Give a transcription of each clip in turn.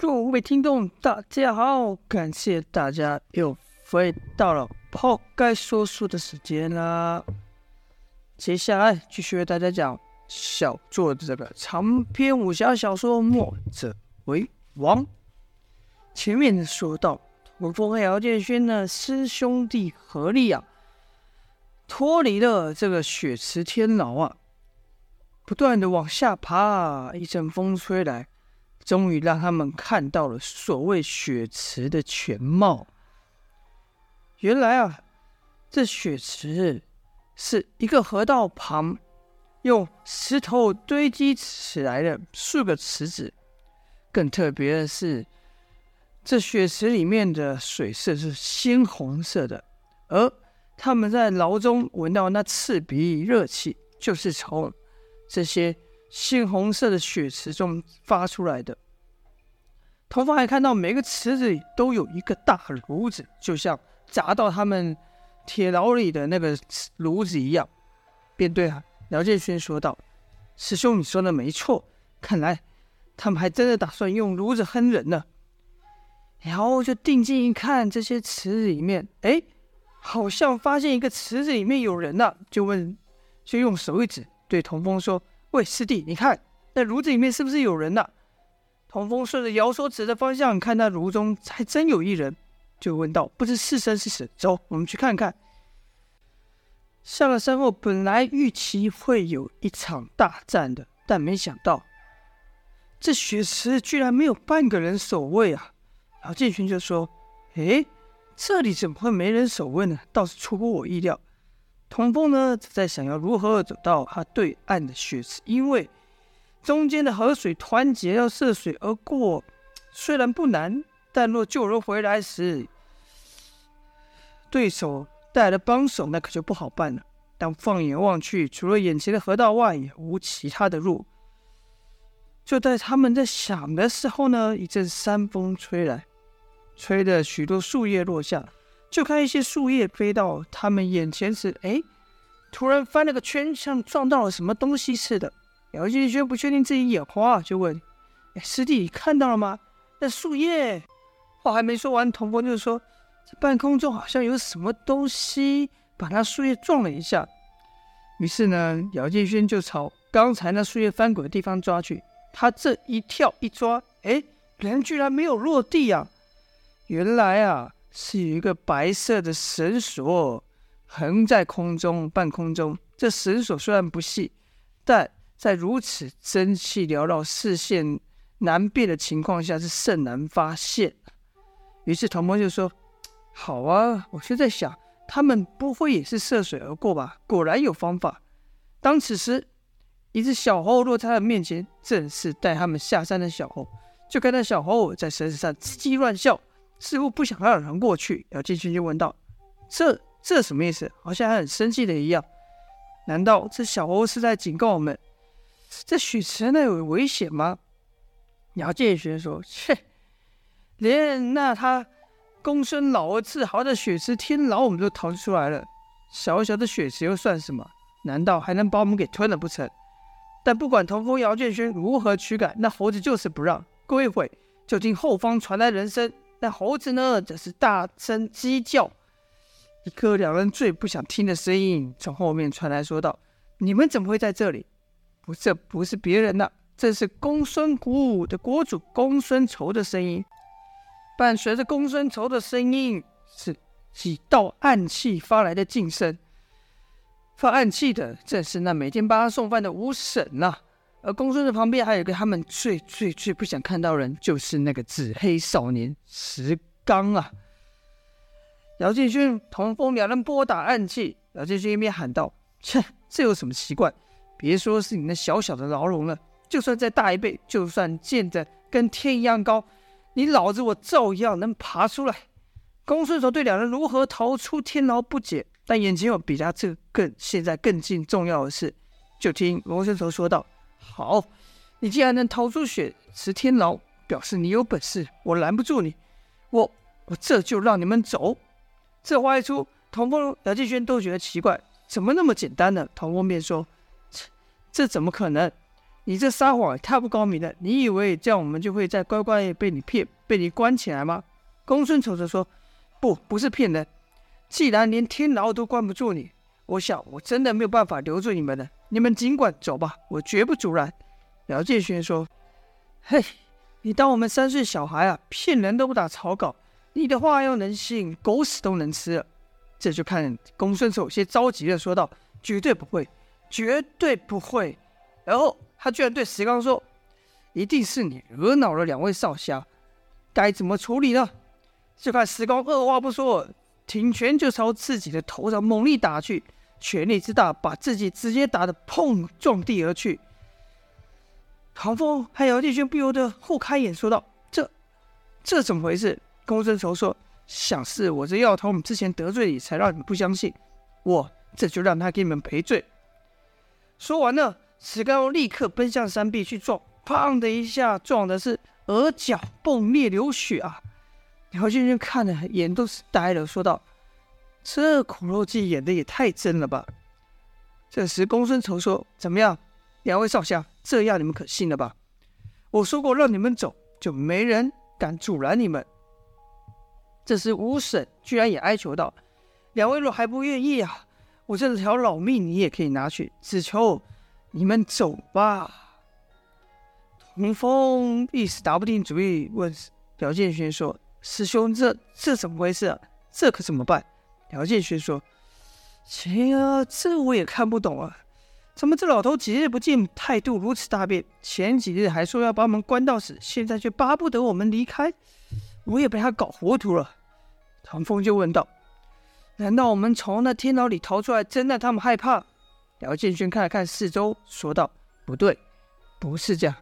各位听众，大家好，感谢大家又回到了泡盖说书的时间啦。接下来继续为大家讲小作者的长篇武侠小说《墨者为王》。前面说到，童风和姚建勋呢师兄弟合力啊，脱离了这个雪池天牢啊，不断的往下爬，一阵风吹来。终于让他们看到了所谓雪池的全貌。原来啊，这雪池是一个河道旁用石头堆积起来的数个池子。更特别的是，这雪池里面的水色是鲜红色的，而他们在牢中闻到那刺鼻热气，就是从这些。杏红色的血池中发出来的。童风还看到每个池子里都有一个大炉子，就像砸到他们铁牢里的那个炉子一样，便对姚建勋说道：“师兄，你说的没错，看来他们还真的打算用炉子哼人呢。”然后就定睛一看，这些池子里面，哎，好像发现一个池子里面有人呢，就问，就用手一指，对童风说。喂，师弟，你看那炉子里面是不是有人呢？童风顺着姚说指的方向看，那炉中还真有一人，就问道：“不知是生是死？走，我们去看看。”下了山后，本来预期会有一场大战的，但没想到这雪池居然没有半个人守卫啊！姚建勋就说：“诶，这里怎么会没人守卫呢？倒是出乎我意料。”童风呢，只在想要如何走到他对岸的雪池，因为中间的河水湍急，要涉水而过，虽然不难，但若救人回来时，对手带来的帮手，那可就不好办了。但放眼望去，除了眼前的河道外，也无其他的路。就在他们在想的时候呢，一阵山风吹来，吹得许多树叶落下。就看一些树叶飞到他们眼前时，哎，突然翻了个圈，像撞到了什么东西似的。姚建轩不确定自己眼花，就问：“哎，师弟，你看到了吗？那树叶？”话还没说完，童风就说：“这半空中好像有什么东西把那树叶撞了一下。”于是呢，姚建轩就朝刚才那树叶翻滚的地方抓去。他这一跳一抓，哎，人居然没有落地啊！原来啊。是有一个白色的绳索横在空中，半空中。这绳索虽然不细，但在如此蒸汽缭绕、视线难辨的情况下，是甚难发现。于是童风就说：“好啊，我就在想，他们不会也是涉水而过吧？果然有方法。”当此时，一只小猴落在他的面前，正是带他们下山的小猴。就看那小猴在绳子上叽叽乱笑。似乎不想让人过去，姚建勋就问道：“这这什么意思？好像还很生气的一样。难道这小欧是在警告我们，这雪池那有危险吗？”姚建勋说：“切，连那他公孙老儿自豪的雪池天牢我们都逃出来了，小小的雪池又算什么？难道还能把我们给吞了不成？但不管童风、姚建勋如何驱赶，那猴子就是不让。过一会，就听后方传来人声。”那猴子呢，则是大声鸡叫，一个两人最不想听的声音从后面传来，说道：“你们怎么会在这里？不，这不是别人呐，这是公孙谷的国主公孙仇的声音。伴随着公孙仇的声音，是几道暗器发来的劲声。发暗器的正是那每天帮他送饭的吴婶呐。”而公孙的旁边还有一个他们最最最不想看到人，就是那个紫黑少年石刚啊！姚建勋、童风两人拨打暗器，姚建勋一面喊道：“切，这有什么奇怪？别说是你那小小的牢笼了，就算再大一倍，就算建得跟天一样高，你老子我照样能爬出来。”公孙仇对两人如何逃出天牢不解，但眼前有比他这更现在更近重要的事，就听公孙仇说道。好，你既然能逃出雪池天牢，表示你有本事，我拦不住你。我我这就让你们走。这话一出，童风、姚继轩都觉得奇怪，怎么那么简单呢？童风便说：“这这怎么可能？你这撒谎也太不高明了！你以为这样我们就会再乖乖被你骗、被你关起来吗？”公孙丑则说：“不，不是骗人。既然连天牢都关不住你，我想我真的没有办法留住你们了。你们尽管走吧，我绝不阻拦。”姚建勋说：“嘿，你当我们三岁小孩啊？骗人都不打草稿，你的话要能信，狗屎都能吃。”这就看公孙丑有些着急的说道：“绝对不会，绝对不会。”然后他居然对石刚说：“一定是你惹恼了两位少侠，该怎么处理呢？”就看石刚二话不说，挺拳就朝自己的头上猛力打去，权力之大，把自己直接打得砰撞地而去。唐风和姚建勋不由得互开眼，说道：“这，这怎么回事？”公孙仇说：“想是我这药头之前得罪你，才让你们不相信。我这就让他给你们赔罪。”说完了，石刚立刻奔向山壁去撞，砰的一下撞的是额角迸裂流血啊！姚建勋看的眼都是呆了，说道：“这苦肉计演的也太真了吧！”这时公孙仇说：“怎么样？”两位少侠，这样你们可信了吧？我说过让你们走，就没人敢阻拦你们。这时吴婶居然也哀求道：“两位若还不愿意啊，我这条老命你也可以拿去，只求你们走吧。”童风一时答不定主意，问姚建勋说：“师兄，这这怎么回事啊？这可怎么办？”姚建勋说：“行啊，这我也看不懂啊。”怎么这老头几日不见，态度如此大变？前几日还说要把我们关到死，现在却巴不得我们离开，我也被他搞糊涂了。唐风就问道：“难道我们从那天牢里逃出来，真让他们害怕？”姚建勋看了看四周，说道：“不对，不是这样，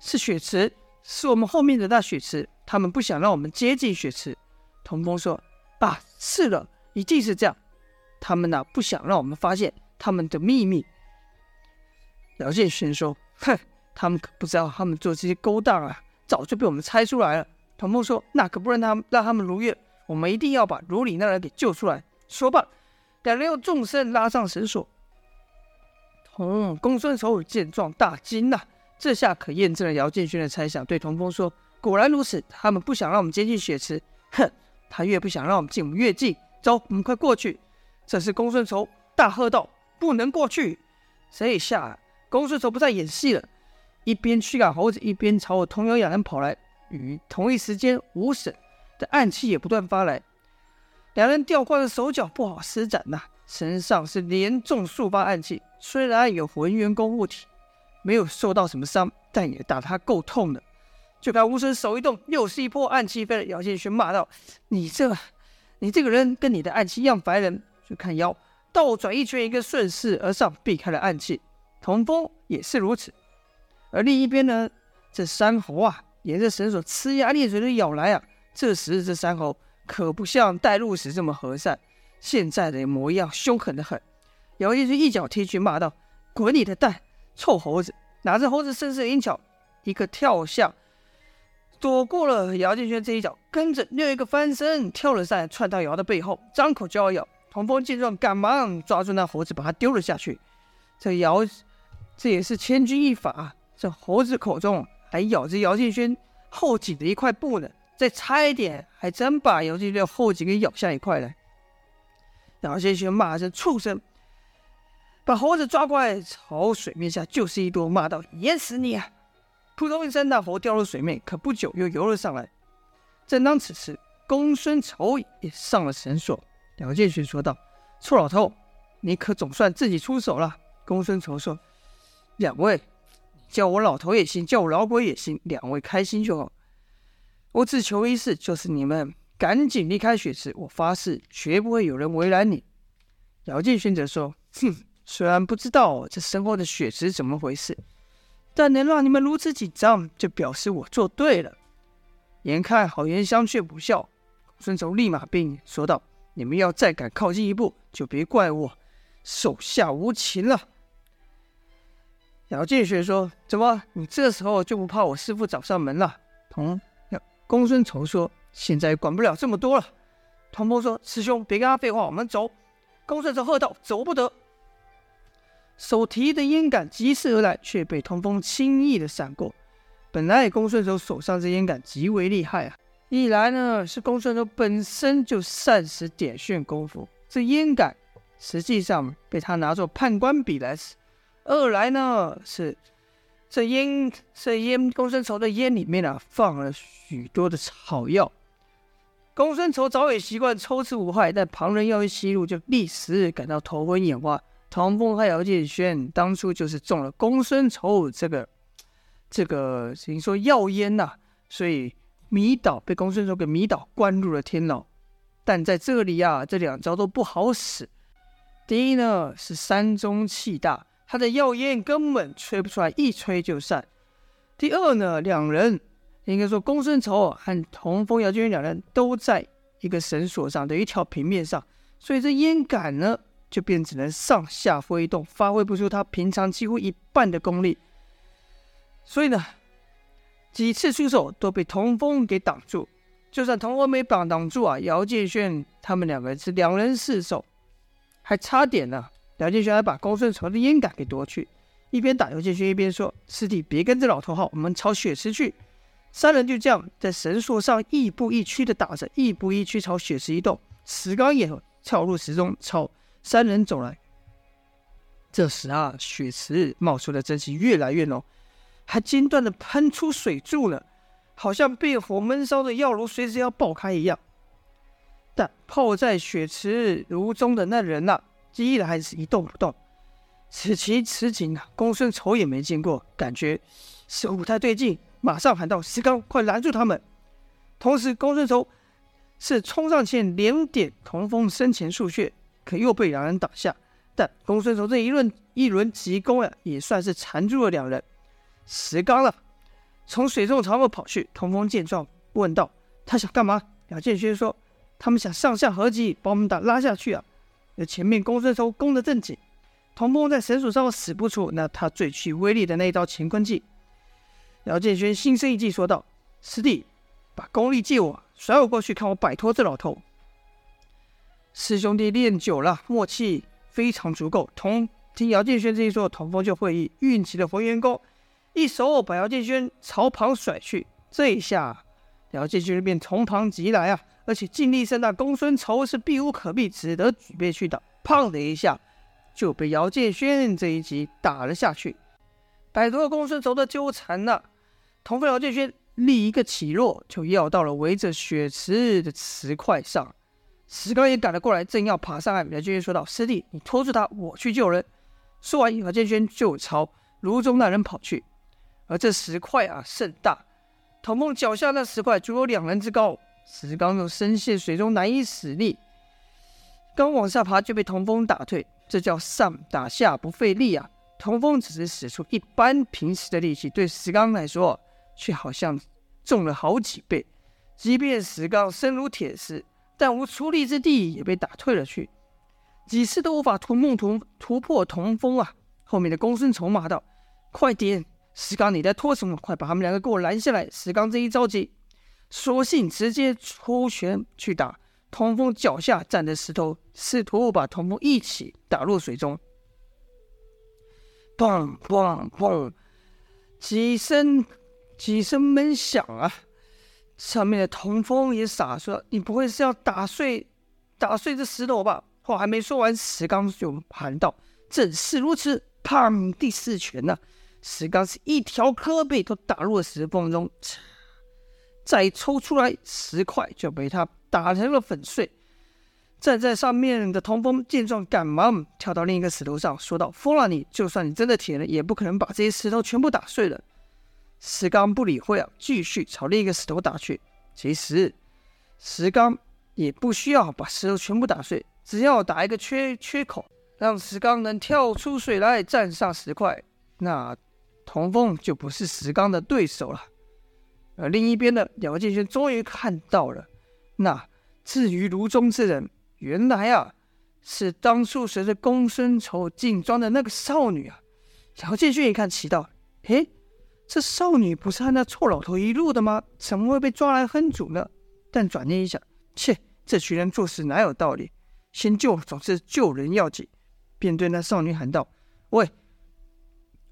是雪池，是我们后面的那雪池，他们不想让我们接近雪池。”童风说：“啊，是了，一定是这样，他们呐，不想让我们发现他们的秘密。”姚建勋说：“哼，他们可不知道，他们做这些勾当啊，早就被我们猜出来了。”童风说：“那可不让他们让他们如愿，我们一定要把如里那人给救出来。”说罢，两人又纵身拉上绳索。童公孙丑见状大惊呐，这下可验证了姚建勋的猜想，对童风说：“果然如此，他们不想让我们接近血池。哼，他越不想让我们进，我们越近。走，我们快过去。”这时公孙丑大喝道：“不能过去！”这一下。公孙丑不再演戏了，一边驱赶猴子，一边朝我童谣两人跑来。与同一时间，吴婶的暗器也不断发来，两人掉光的手脚，不好施展呐、身上是连中数发暗器，虽然有浑元功护体，没有受到什么伤，但也打他够痛的。就看吴婶手一动，又是一波暗器飞了。姚建勋骂道：“你这，你这个人跟你的暗器一样烦人。”就看妖倒转一圈，一个顺势而上，避开了暗器。童风也是如此，而另一边呢，这山猴啊，沿着绳索呲牙咧嘴的咬来啊。这时这山猴可不像带路时这么和善，现在的模样凶狠的很。姚建勋一脚踢去，骂道：“滚你的蛋，臭猴子！”哪知猴子甚是灵巧，一个跳向，躲过了姚建轩这一脚，跟着又一个翻身跳了上来，窜到姚的背后，张口就要咬。童风见状，赶忙抓住那猴子，把他丢了下去。这姚。这也是千钧一发，这猴子口中还咬着姚建轩后颈的一块布呢，再差一点，还真把姚建轩后颈给咬下一块来。姚建勋骂声畜生，把猴子抓过来，朝水面下就是一跺，骂道：“淹死你啊！”扑通一声，那猴掉入水面，可不久又游了上来。正当此时，公孙丑也上了绳索。姚建勋说道：“臭老头，你可总算自己出手了。”公孙丑说。两位，叫我老头也行，叫我老鬼也行，两位开心就好。我只求一事，就是你们赶紧离开雪池。我发誓，绝不会有人为难你。姚建勋则说：“哼，虽然不知道这身后的雪池怎么回事，但能让你们如此紧张，就表示我做对了。”眼看好言相劝不效，孙仇立马便说道：“你们要再敢靠近一步，就别怪我手下无情了。”姚建学说：“怎么，你这时候就不怕我师父找上门了？”同公孙仇说：“现在管不了这么多了。”童风说：“师兄，别跟他废话，我们走。”公孙仇喝道：“走不得！”手提的烟杆疾驰而来，却被通风轻易的闪过。本来公孙仇手上这烟杆极为厉害啊，一来呢是公孙仇本身就善使点穴功夫，这烟杆实际上被他拿作判官笔来使；二来呢是这烟这烟公孙仇的烟里面啊放了许多的草药。公孙仇早已习惯抽刺无害，但旁人要一吸入，就立时感到头昏眼花。童风和姚建轩当初就是中了公孙仇这个这个，等于说药烟呐、所以迷倒，被公孙仇给迷倒，关入了天牢。但在这里啊，这两招都不好使。第一呢，是山中气大，他的药烟根本吹不出来，一吹就散。第二呢，两人。应该说，公孙仇和童风、姚建轩两人都在一个绳索上的一条平面上，所以这烟杆呢，就便只能上下挥动，发挥不出他平常几乎一半的功力。所以呢，几次出手都被童风给挡住。就算童风没挡挡住啊，姚建轩他们两个是两人四手，还差点呢。姚建轩还把公孙仇的烟杆给夺去，一边打姚建轩一边说：“师弟，别跟着老头耗，我们朝雪池去。”三人就这样在绳索上亦步亦趋的打着，亦步亦趋朝雪池移动。石刚也跳入池中，朝三人走来。这时啊，雪池冒出的蒸汽越来越浓，还间断的喷出水柱呢，好像被火闷烧的药炉随时要爆开一样。但泡在雪池炉中的那人呐、依然还是一动不动。此情此景啊，公孙仇也没见过，感觉似乎不太对劲。马上喊道：“石刚，快拦住他们！”同时，公孙仇是冲上前连点童风身前数穴，可又被两人挡下。但公孙仇这一轮一轮急攻呀，也算是缠住了两人。石刚了，从水中朝后跑去。童风见状，问道：“他想干嘛？”姚建轩说：“他们想上下合击，把我们打拉下去啊！”那前面公孙仇攻得正紧，童风在绳索上使不出那他最具威力的那一招乾坤计。姚建轩心生一计，说道：“师弟，把功力借我，甩我过去，看我摆脱这老头。”师兄弟练久了，默契非常足够。同听姚建轩这一说，童风就会意，运起了回元功，一手把姚建轩朝旁甩去。这一下，姚建轩便从旁急来啊，而且劲力甚大。公孙仇是避无可避，只得举背去挡。砰的一下，就被姚建轩这一击打了下去，摆脱了公孙仇的纠缠呢。童风、姚建轩立一个起落，就要到了围着雪池的石块上。石刚也赶了过来，正要爬上岸。姚建轩说道：“师弟，你拖住他，我去救人。”说完，姚建轩就朝炉中那人跑去。而这石块啊，甚大，童风脚下那石块足有两人之高。石刚又深陷水中，难以使力，刚往下爬就被童风打退。这叫上打下不费力啊！童风只是使出一般平时的力气，对石刚来说。却好像重了好几倍，即便石刚身如铁石，但无出力之地，也被打退了去，几次都无法突梦突突破童风啊！后面的公孙仇骂道：“快点，石刚，你在拖什么？快把他们两个给我拦下来！”石刚这一着急，索性直接出拳去打童风脚下站的石头，试图把童风一起打入水中。砰砰砰，几声。几声闷响啊！上面的铜风也傻说：“你不会是要打碎、打碎这石头吧？”话还没说完，石刚就喊道：“正是如此！”砰！第四拳呢、石刚是一条胳膊都打入了石缝中，再抽出来，石块就被他打成了粉碎。站在上面的童风见状，赶忙跳到另一个石头上，说道：“疯了你！就算你真的铁了，也不可能把这些石头全部打碎了。”石刚不理会啊，继续朝另一个石头打去。其实，石刚也不需要把石头全部打碎，只要打一个缺缺口，让石刚能跳出水来站上石块，那童风就不是石刚的对手了。而另一边的姚建轩终于看到了，那置于炉中之人，原来啊是当初随着公孙仇进庄的那个少女啊。姚建轩一看，奇道：“诶。”这少女不是和那臭老头一路的吗？怎么会被抓来烹煮呢？但转念一想，切，这群人做事哪有道理？先救总是救人要紧，便对那少女喊道：“喂，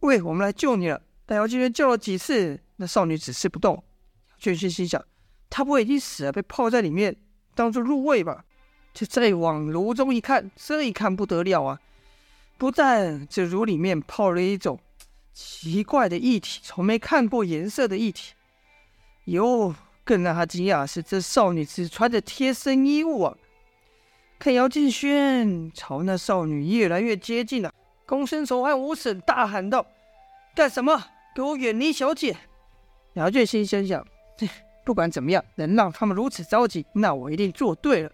喂，我们来救你了！”但姚建轩叫了几次，那少女只是不动。姚建轩心想：“他不会已经死了，被泡在里面当做入味吧？”就再往炉中一看，这一看不得了啊！不但这炉里面泡了一种奇怪的液体，从没看过颜色的液体。哟，更让他惊讶的是，这少女只穿着贴身衣物啊！看姚建轩朝那少女越来越接近了，公孙仇和吴婶大喊道：“干什么？给我远离小姐！”姚建轩心想：“不管怎么样，能让他们如此着急，那我一定做对了。”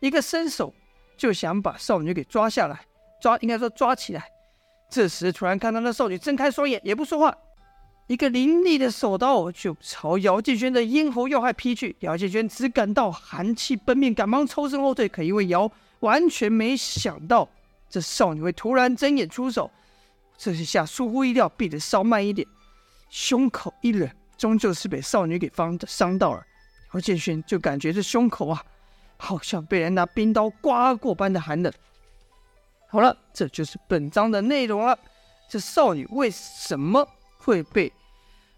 一个伸手就想把少女给抓下来，抓应该说抓起来。这时突然看到那少女睁开双眼，也不说话，一个凌厉的手刀就朝姚建轩的咽喉要害劈去。姚建轩只感到寒气奔面，赶忙抽身后退。可因为姚完全没想到这少女会突然睁眼出手，这一下出乎意料，避得稍慢一点，胸口一冷，终究是被少女给方伤到了。姚建轩就感觉这胸口啊。好像被人拿冰刀刮过般的寒冷。好了，这就是本章的内容了。这少女为什么会被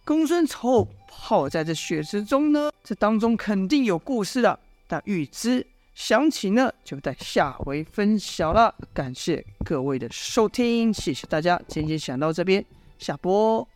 公孙丑泡在这血池中呢？这当中肯定有故事的。但欲知详情呢，就在下回分享了。感谢各位的收听，谢谢大家。今天讲到这边，下播。